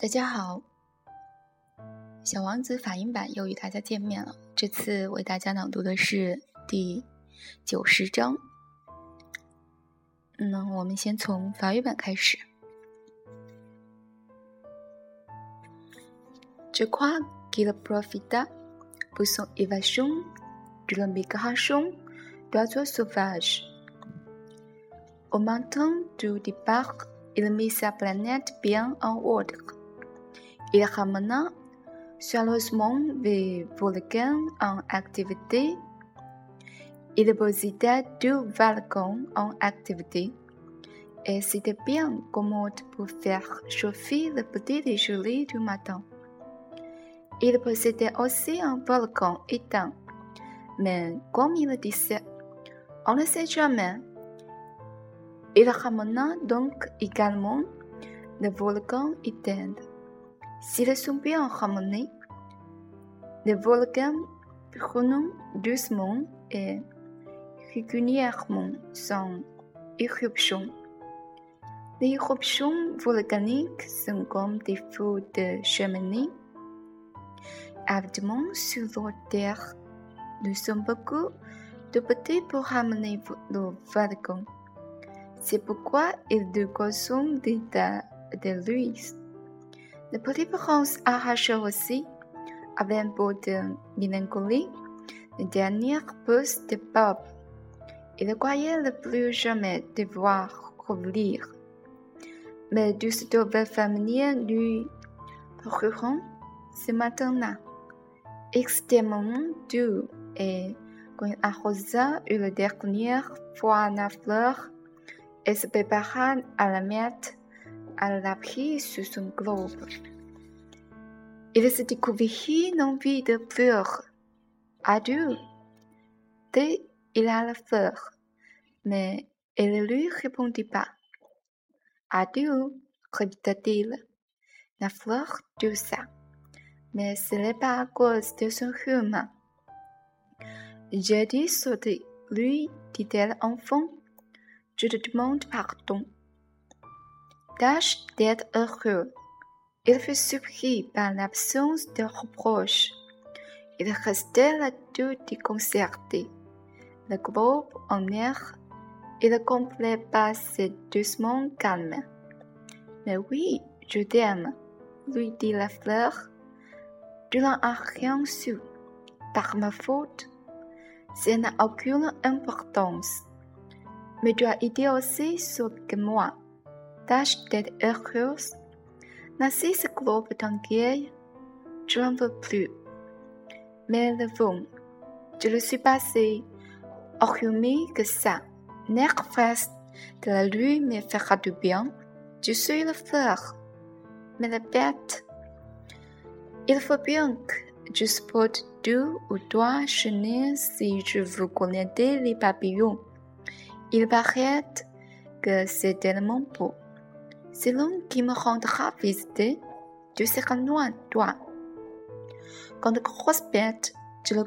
大家好，小王子法音版又与大家见面了。这次为大家朗读的是第九十章。那我们先从法语版开始。Je crois qu'il profita pour son évasion de l'immigration d'oiseaux sauvages. Au matin du départ, il mit sa planète bien en ordre. Il ramena soigneusement les volcans en activité. Il posita deux volcans en activité. Et c'était bien commode pour faire chauffer le petit déjeuner du matin. Il possédait aussi un volcan éteint. Mais comme il disait, on ne sait jamais. Il ramena donc également le volcan éteint. S'ils sont bien ramenés, les volcans prennent doucement et régulièrement son éruption. Les éruptions volcaniques sont comme des feux de cheminée. Évidemment, sur la Terre, nous sommes beaucoup de petits pour ramener le volcan. C'est pourquoi ils de consomment des tas de l'huile. Le petit prince arracha aussi, avec un peu de mélancolie, le dernier pouce de Bob. Il croyait ne plus jamais devoir revenir. Mais deux nouvelles familles lui parurent ce matin-là, extrêmement doux, et quand arrosa une dernière fois la fleur, et se prépara à la mettre à l'abri sur son globe. Il se découvrit l'envie de pleurer. Adieu. Dès il la fleur, mais elle ne lui répondit pas. Adieu, répéta-t-il. La fleur douça, mais ce n'est pas à cause de son rhume. J'ai dit sauter, lui, dit-elle enfin. Je te demande pardon. Tâche d'être heureux. Il fut surpris par l'absence de reproche. Il restait là tout déconcerté. Le globe en air et le complet passait doucement calme. Mais oui, je t'aime, lui dit la fleur. Tu n'en as rien su. Par ma faute, ça n'a aucune importance. Mais tu as été aussi sûr que moi. Heureuse. Ainsi ce globe t'inquiète. Je n'en veux plus. Mais le vent, je le suis passé. Hormis que ça, l'air frais de la nuit me fera du bien. Je suis la fleur. Mais la bête, il faut bien que je supporte deux ou trois chenilles si je veux connaître les papillons. Il paraît que c'est tellement beau. C'est l'homme qui me rendra visiter. Tu seras loin, toi. Quand de grosses bêtes,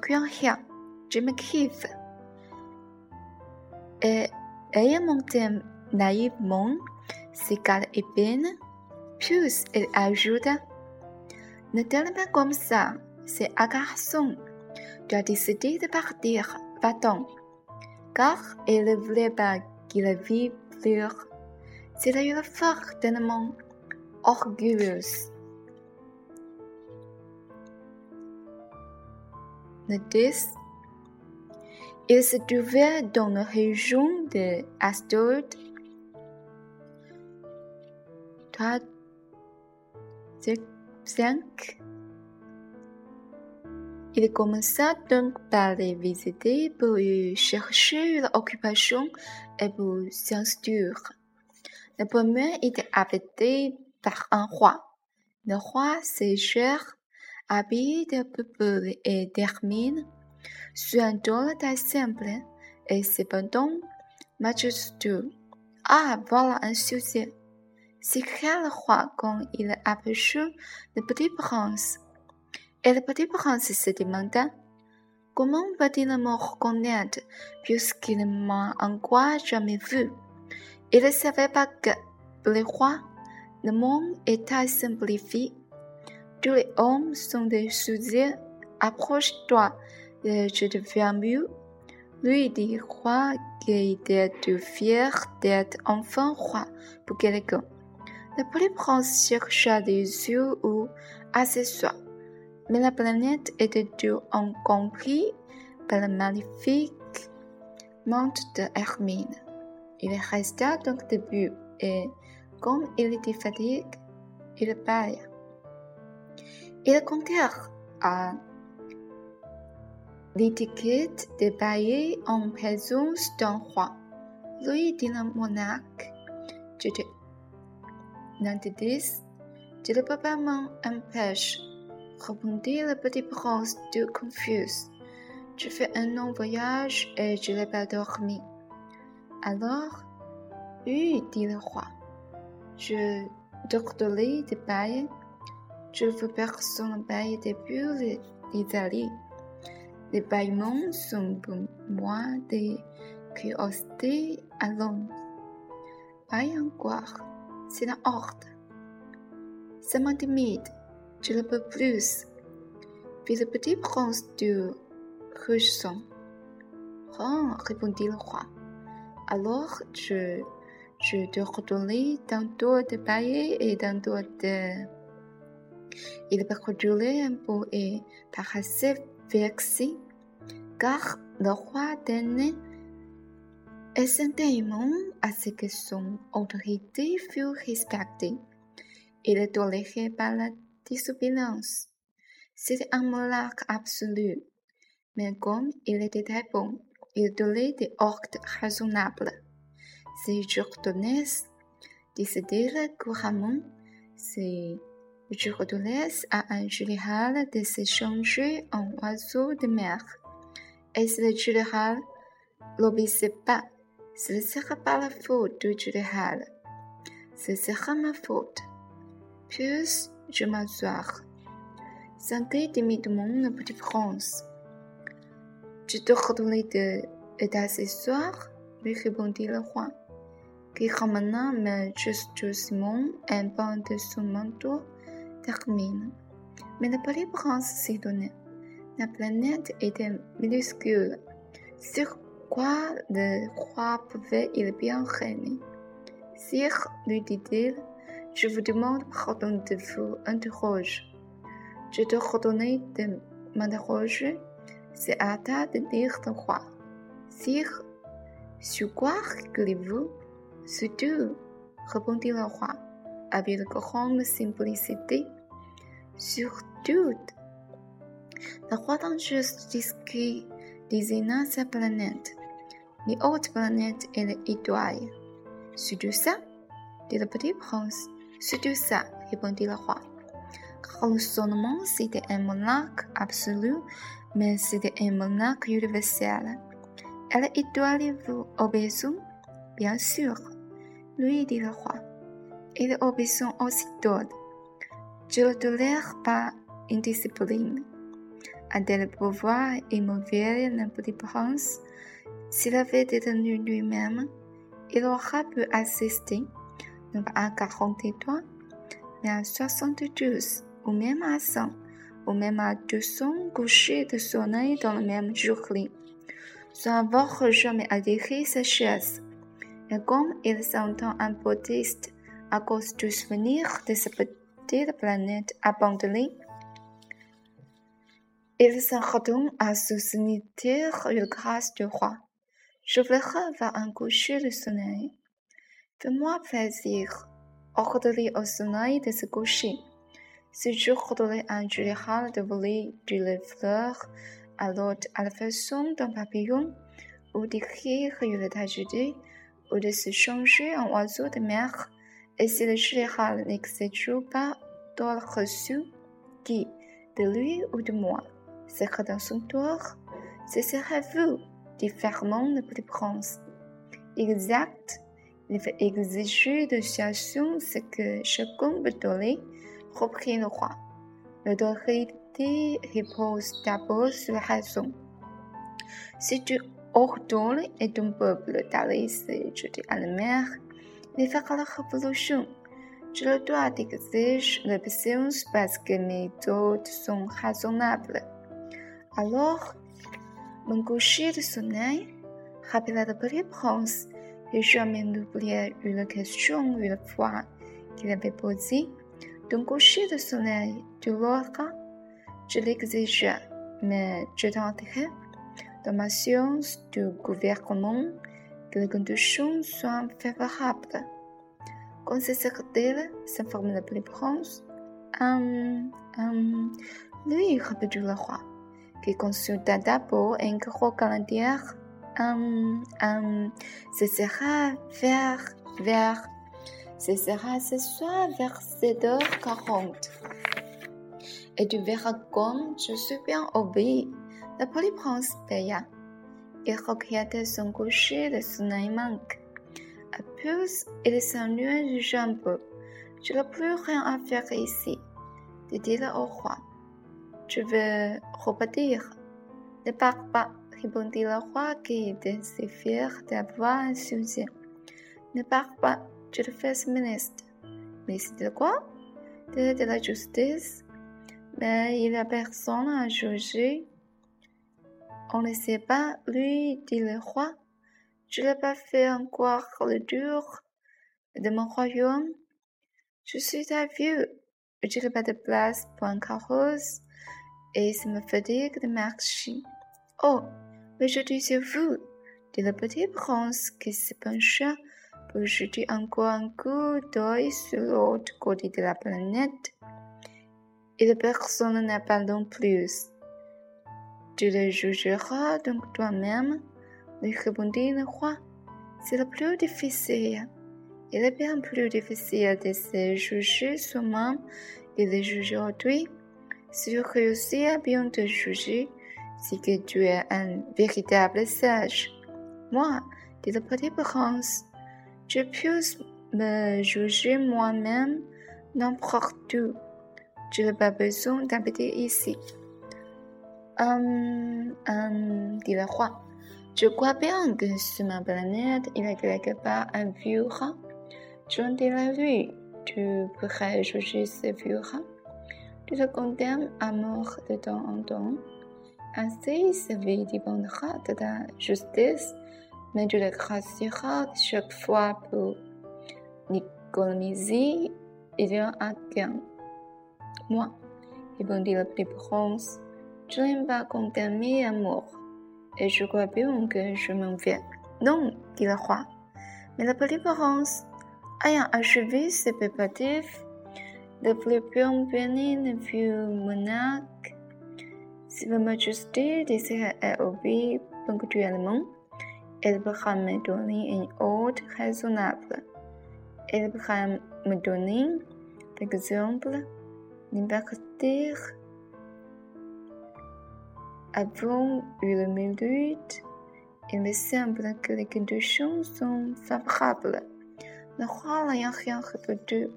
crains rien. Je me kiffe. Et ayant monté naïvement ses quatre épines, puis elle ajouta Ne t'aime pas comme ça, c'est un garçon. Tu as décidé de partir, va-t'en car elle ne voulait pas qu'il vive C'était une femme tellement orgueilleuse. Le 10. Il se trouvait dans la région de Astor. 3, 5. Il commença donc par les visiter pour chercher une occupation et pour s'instruire. Le premier était habité par un roi. Le roi, c'est cher, habillé de peuple et d'hermine, sur un de taille simple et cependant majestueux. Ah, voilà un sujet! s'écria le roi quand il aperçut le petit prince? Et le petit prince se demanda Comment va-t-il me reconnaître puisqu'il m'a encore jamais vu Il ne savait pas que le roi Le monde est à simplifier. Tous les hommes sont des sujets. Approche-toi, je deviens mieux. Lui dit roi qu'il était fier d'être enfin roi pour quelqu'un. Le prince chercha des yeux où soi. Mais la planète était tout incompris par le magnifique mante de Hermine. Il resta donc debout et, comme il était fatigué, il parla. Il comptèrent à l'étiquette des baillets en présence d'un roi. Lui dit le monarque, je te n'interdis, je ne peux pas m'empêcher, répondit le petit prince tout confus. Je fais un long voyage et je n'ai pas dormi. Alors, oui, dit le roi, je t'ordonne de bailler. Je veux personne bailler depuis l'Italie. Les bâillements sont pour moi des curiosités à Londres. Baille encore, c'est un ordre. Ça m'intimide, je ne peux plus. Puis le petit prince de Ruchson. Oh, répondit le roi. Alors je, je te redonnais tantôt de bailler et tantôt de. Il reculait un peu et paraissait vexé, car le roi tenait essentiellement à ce que son autorité fût respectée. Il ne tolérait pas la désobéissance. C'était un monarque absolu. Mais comme il était très bon, il donnait des ordres raisonnables. Si Jordanes décidait couramment, si Jordanes à un général de se changer en oiseau de mer. Et si le général l'obéissait pas, ce ne sera pas la faute du général. Ce sera ma faute. Puis je m'asseoir. Santé timidement la petite France. Je te redonnais de t'asseoir, lui répondit le roi, qui ramena majestueusement un pan de son manteau termine. Mais prince s'y donnait. La planète était minuscule. Sur quoi le roi pouvait-il bien régner? Sire, lui dit-il, je vous demande pardon de vous interroger. Je te redonnais de m'interroger c'est à ta de dire le roi. Sire, sur quoi rigolez-vous Sur tout, répondit le roi, avec grande simplicité. Sur tout. Le roi d'un juste discret désigna sa planète, les autres planètes et les étoiles. Sur tout ça, dit le petit prince. Sur tout ça, répondit le roi. Le sonnement, c'était un monarque absolu mais c'était un monarque universel. Elle étoile vous obéissons Bien sûr, lui dit le roi. Il obéissant aussitôt. Je ne tolère pas indiscipline. A-t-elle pouvoir immobilier le petit prince S'il avait détenu lui-même, il aurait pu assister, non pas à 43, mais à 72 ou même à 100 ou même à 200 couchers de soleil dans le même journée, sans avoir jamais adhéré sa chaise. Et comme il s'entend un bouddhiste à cause du souvenir de sa petite planète abandonnée, il s'en retourne à soutenir le grâce du roi. Je voudrais voir un coucher de soleil. Fais-moi plaisir, ordonnez au soleil de se coucher. Ce jour donné un général de voler de fleurs à l'autre à la façon d'un papillon, ou d'écrire une tragédie, ou de se changer en oiseau de mer, et si le général n'exécute pas d'ordre reçu, dit de lui ou de moi, c'est que dans son tour, ce serait vous, dit fermement le petit prince. Exact, il veut exiger de situation ce que chacun peut donner reprit le roi. L'autorité repose d'abord sur la raison. Si tu ordonnes et ton peuple d'aller se jeter à la mer, il fera la révolution. Je le dois d'exiger l'obéissance parce que mes méthodes sont raisonnables. Alors, mon coucher de sommeil rappela le petit prince et jamais n'oublié une question une fois qu'il avait posée. D'un coucher de sommeil de l'autre, je l'exigeais, mais je tenterai, dans ma science du gouvernement, que les conditions soient favorables. Considère-t-il s'informe le petit prince. Hum, hum, lui répondit le roi, qui consulta d'abord un gros calendrier. Hum, hum, ce sera vers, vers, ce sera ce soir vers 7h40. Et tu verras comme je suis bien obéi. Le petit prince paya. Il regarda son coucher de son manque. À plus, il s'ennuie du jambon. Je n'ai plus rien à faire ici, dit-il au roi. Je veux repartir? Ne pars pas, répondit le roi qui était si fier d'avoir un sujet. Ne pars pas, fais ministre. Ministre de quoi? De, la justice. Mais il n'y a personne à juger. On ne sait pas, lui, dit le roi. Je n'ai pas fait encore le tour de mon royaume. Je suis un vieux. Je n'ai pas de place pour un carrosse et ça me fatigue de marcher. Oh, mais je dis à vous, dit le petit prince qui se pencha pour jeter encore un coup d'œil sur l'autre côté de la planète. Et personne n'a pas non plus. Tu le jugeras donc toi-même lui répondit le roi. C'est le plus difficile. Il est bien plus difficile de se juger soi-même que de juger autrui. Si tu réussis à bien te juger, c'est que tu es un véritable sage. Moi, dit le petit prince, je puis me juger moi-même n'importe où. Je n'ai pas besoin d'habiter ici. Hum, hum, dit le roi. Je crois bien que sur ma planète, il y a quelque part un vieux rat. J'en dirai lui, tu pourrais juger ce vieux rat. Tu le condamnes à mort de temps en temps. Ainsi, sa vie dépendra de la justice, mais tu le gracieras chaque fois pour l'économiser et bien un gain. Moi, répondit le petit prince, je n'aime pas condamner à mort et je crois bien que je m'en vais. Non, dit le roi. Mais la préférence, ayant achevé ses préparatifs, le plus bien béni vieux monarque, si votre majesté désire obéir ponctuellement, elle pourra me donner une ordre raisonnable. Me donner, par exemple, liberté avant une minute, il me semble que les conditions sont favorables. Le roi n'ayant rien répondu,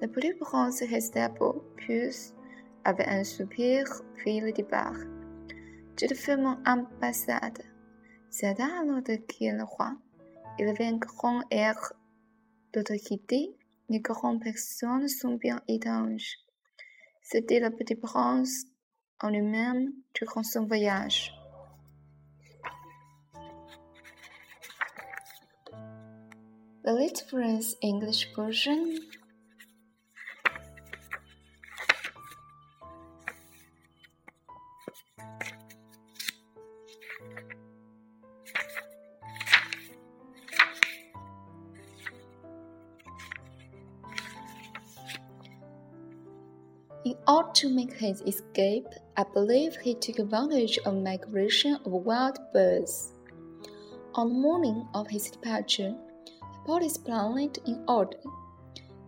le plus prince resta pour plus avec un soupir puis le départ. Je te fais mon ambassade. C'est alors de qui le roi. Il avait un grand air d'autorité. Les grandes personnes sont bien étranges. C'était le petit prince en lui-même durant son voyage. The Little Prince English version Order to make his escape, I believe he took advantage of migration of wild birds. On the morning of his departure, he put his planet in order.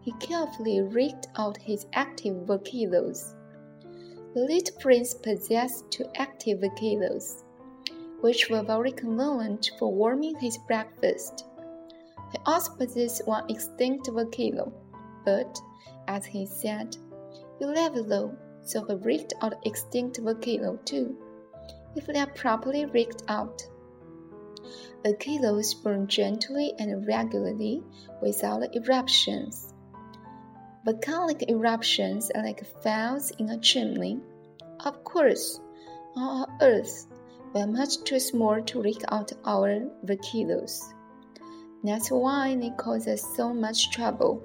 He carefully rigged out his active volcanoes. The little prince possessed two active volcanoes, which were very convenient for warming his breakfast. He also possessed one extinct volcano, but, as he said, low, so he rigged out extinct volcano too, if they are properly rigged out. Volcanoes burn gently and regularly without eruptions. volcanic eruptions are like fires in a chimney. Of course, on our Earth, we are much too small to rig out our volcanoes. That's why they cause us so much trouble.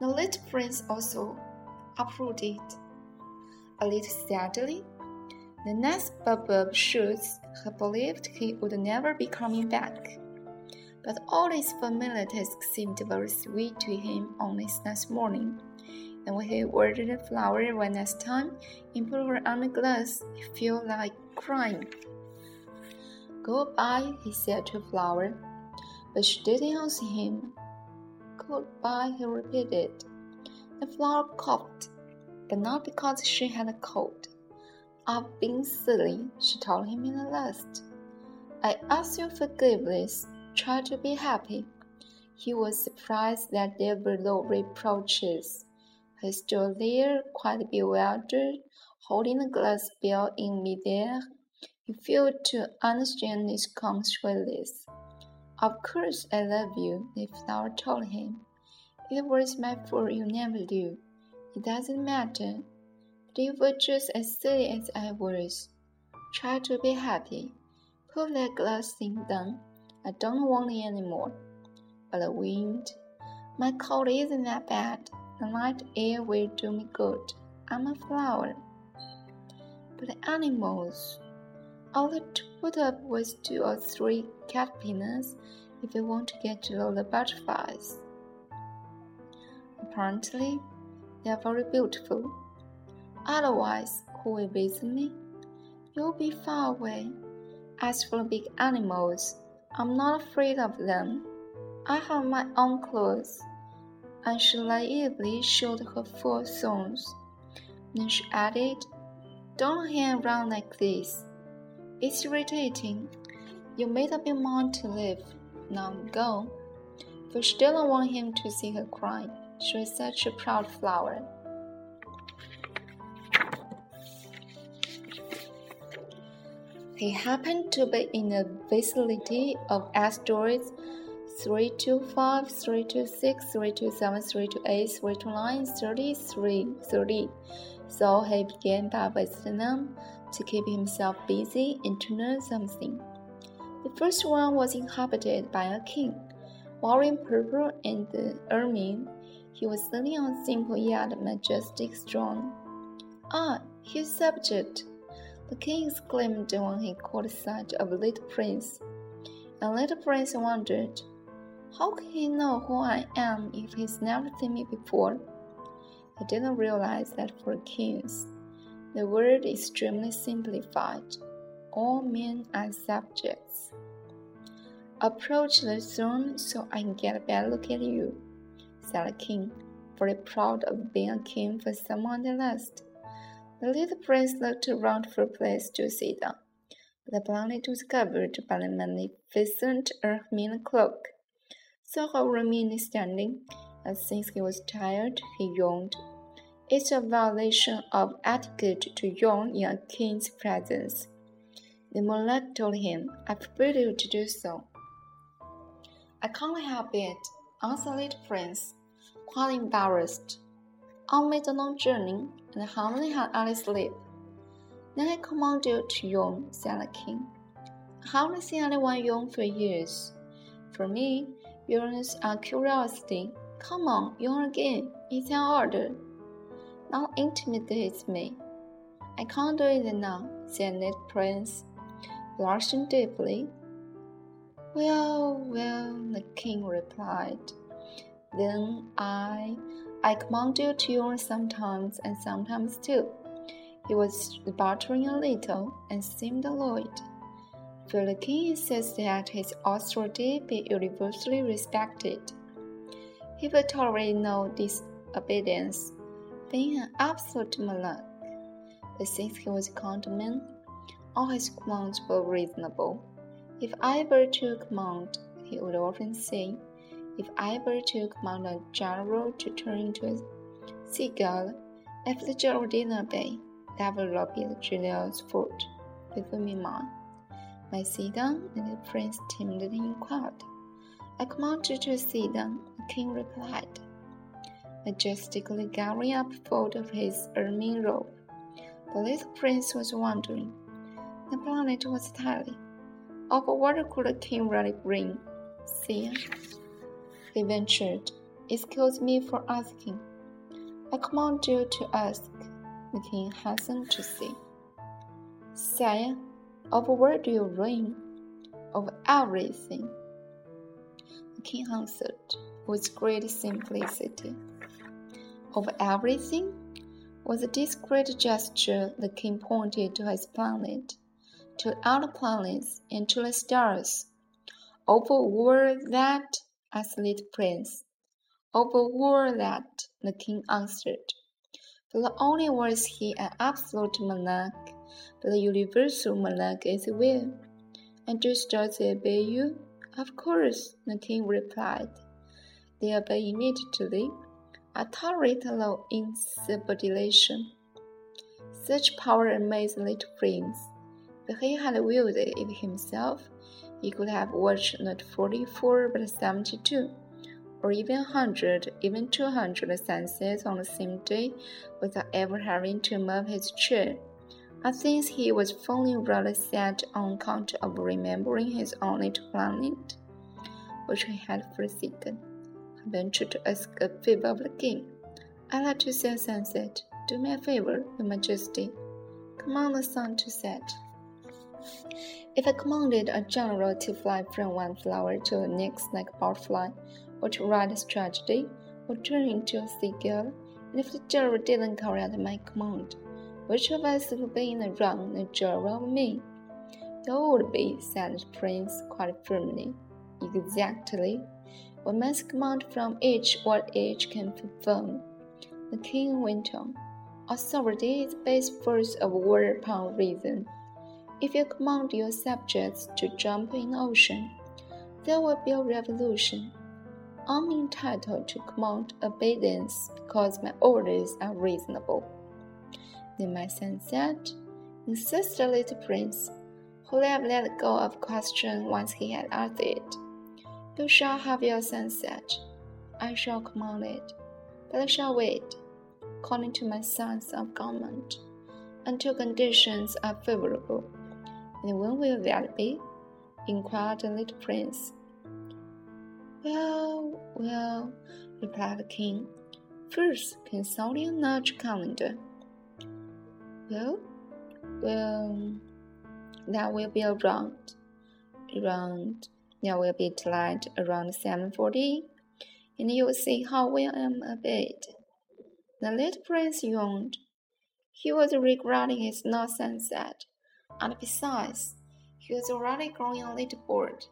The little prince also uprooted a little sadly. The next Bubble shoots had believed he would never be coming back. But all his familiar tasks seemed very sweet to him on this next morning. And when he ordered the flower one last time and put her on glass, he felt like crying. Goodbye, he said to Flower. But she didn't answer him. Goodbye, he repeated. The flower coughed, but not because she had a cold. I've been silly, she told him in the last. I ask your forgiveness. Try to be happy. He was surprised that there were no reproaches. He stood there, quite bewildered, holding the glass bell in midair he failed to understand his consequences. Of course I love you, the flower told him. It was my fault you never do. It doesn't matter. But you were just as silly as I was. Try to be happy. Put that glass thing down. I don't want it anymore. But the wind, my cold isn't that bad. The night air will do me good. I'm a flower. But the animals, all to put up with two or three caterpillars if you want to get to know the butterflies. Apparently, they are very beautiful. Otherwise, who will visit me? You'll be far away. As for big animals, I'm not afraid of them. I have my own clothes. And she naively showed her four songs. Then she added, Don't hang around like this. It's irritating. You made up your mind to leave. Now go. For she didn't want him to see her cry. She was such a proud flower. He happened to be in the vicinity of asteroids 325, 326, 327, 328, 329, 33, 30. So he began by visiting them to keep himself busy and to learn something. The first one was inhabited by a king. Wearing purple and ermine, he was sitting on simple yet majestic throne. Ah, his subject! The king exclaimed when he caught sight of the little prince. And little prince wondered, how can he know who I am if he's never seen me before? He didn't realize that for kings, the word is extremely simplified. All men are subjects. Approach the throne so I can get a better look at you, said the king, very proud of being a king for someone the last. The little prince looked around for a place to sit down, the planet was covered by the magnificent ermine cloak. So he remained standing, and since he was tired, he yawned it's a violation of etiquette to yawn in a king's presence. The monarch told him, I forbid you to do so. I can't help it, little prince, quite embarrassed. I made a long journey, and hardly had any sleep. Then I command you to yawn, said the king. I haven't seen anyone yawn for years. For me, yawns are curiosity. Come on, yawn again. It's an order. Now intimidate me. I can't do it now, said the prince, blushing deeply. Well, well, the king replied. Then I, I command you to yawn sometimes and sometimes too. He was buttering a little and seemed annoyed. For the king insists that his authority be universally respected. He will tolerate no disobedience being an absolute monarch. But since he was a command all his commands were reasonable. If I were to command, he would often say, if I were to command a general to turn into a seagull, general didn't obey, that would not be the general's fault, it would be mine. My down, and the prince timidly inquired. I command you to sit down, the king replied. majestically gathering up fold of his ermine robe. The little prince was wondering. The planet was tiny. Of what could a king really bring? See, he ventured. Excuse me for asking. I command you to ask. The king hastened to say. Sire, of what do you reign? Of everything. The king answered with great simplicity. Of everything? With a discreet gesture, the king pointed to his planet, to other planets, and to the stars. Over all that, asked prince. Over all that, the king answered. For not only was he an absolute monarch, but the universal monarch as well. And just they obey you? Of course, the king replied. They obey immediately. I tolerate no insubordination. Such power amazed little prince. If he had willed it himself, he could have watched not forty-four but seventy-two, or even a hundred, even two hundred sunsets on the same day without ever having to move his chair. I think he was feeling rather sad on account of remembering his little planet, which he had forsaken. I ventured to ask a favor of the king. I'd like to see a sunset. Do me a favor, Your Majesty. Command the sun to set. If I commanded a general to fly from one flower to the next like a butterfly, or to write a tragedy, or turn into a seagull, and if the general didn't carry out my command, which of us would be in the wrong, the general or me? You would be, said the prince quite firmly. Exactly. We must command from each what each can perform. The king went on. Authority is based first of war upon reason. If you command your subjects to jump in the ocean, there will be a revolution. I'm entitled to command obedience because my orders are reasonable. Then my son said, insisted the little prince, who had let go of question once he had asked it. You shall have your sunset. I shall command it, but I shall wait, according to my sons of government, until conditions are favorable. And when will that be? inquired the little prince. Well, well, replied the king. First, consult your large calendar. Well, well, that will be around, around, there will be daylight around 7.40, and you will see how well I am obeyed. The little prince yawned. He was regretting his not sunset and besides, he was already growing a little bored.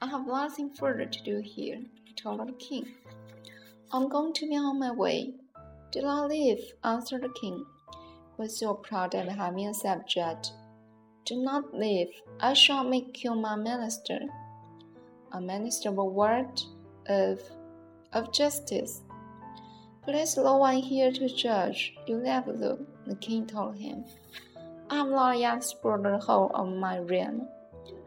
I have nothing further to do here, he told the king. I'm going to be on my way. Do not leave, answered the king, who was so proud of having a subject. Do not leave. I shall make you my minister. A minister of what? Of, of justice. Please no one here to judge. You never do, the king told him. I'm not yet explored the whole of my realm.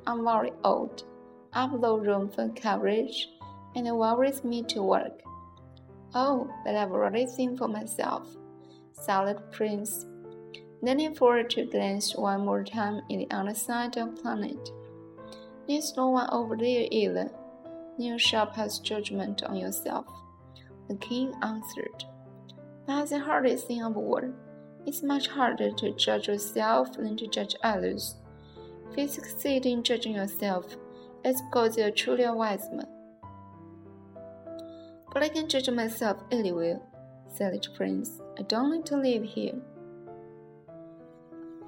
I'm very old. I've no room for coverage, and it worries me to work. Oh, but I've already seen for myself, the prince, leaning forward to glance one more time in the other side of the planet. There's no one over there either. You shall pass judgment on yourself. The king answered. That's the hardest thing of all. It's much harder to judge yourself than to judge others. If you succeed in judging yourself, it's because you're truly a wise man. But I can judge myself anywhere, said the prince. I don't need to live here.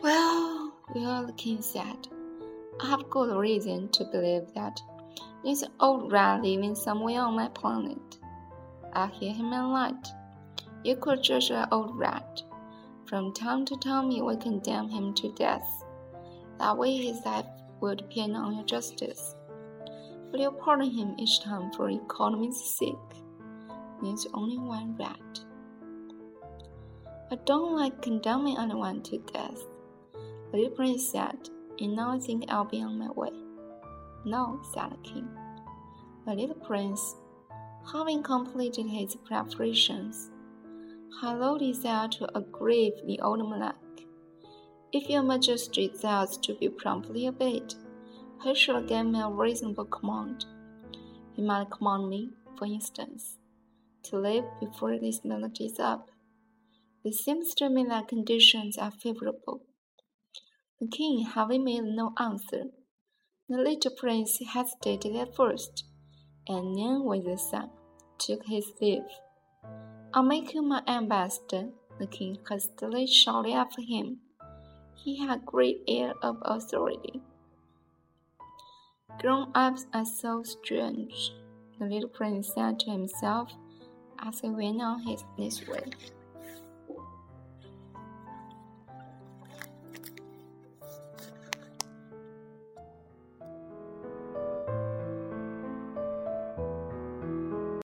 Well, well, the king said, I have good reason to believe that there's an old rat living somewhere on my planet. I hear him at night. You could judge an old rat. From time to time, you will condemn him to death. That way, his life will depend on your justice. Will you pardon him each time for economy's sake? There's only one rat. I don't like condemning anyone to death. The little prince said, and now I think I'll be on my way. No, said the king. My little prince, Having completed his preparations, Hello said to aggrieve the old monarch. If your majesty desires to be promptly obeyed, he shall give me a reasonable command. He might command me, for instance, to leave before this minute is up. It seems to me that conditions are favorable. The king having made no answer, the little prince hesitated at first, and then with a sigh took his leave. I'll make you my ambassador, the king hastily shouted after him. He had a great air of authority. Grown ups are so strange, the little prince said to himself as he went on his, way.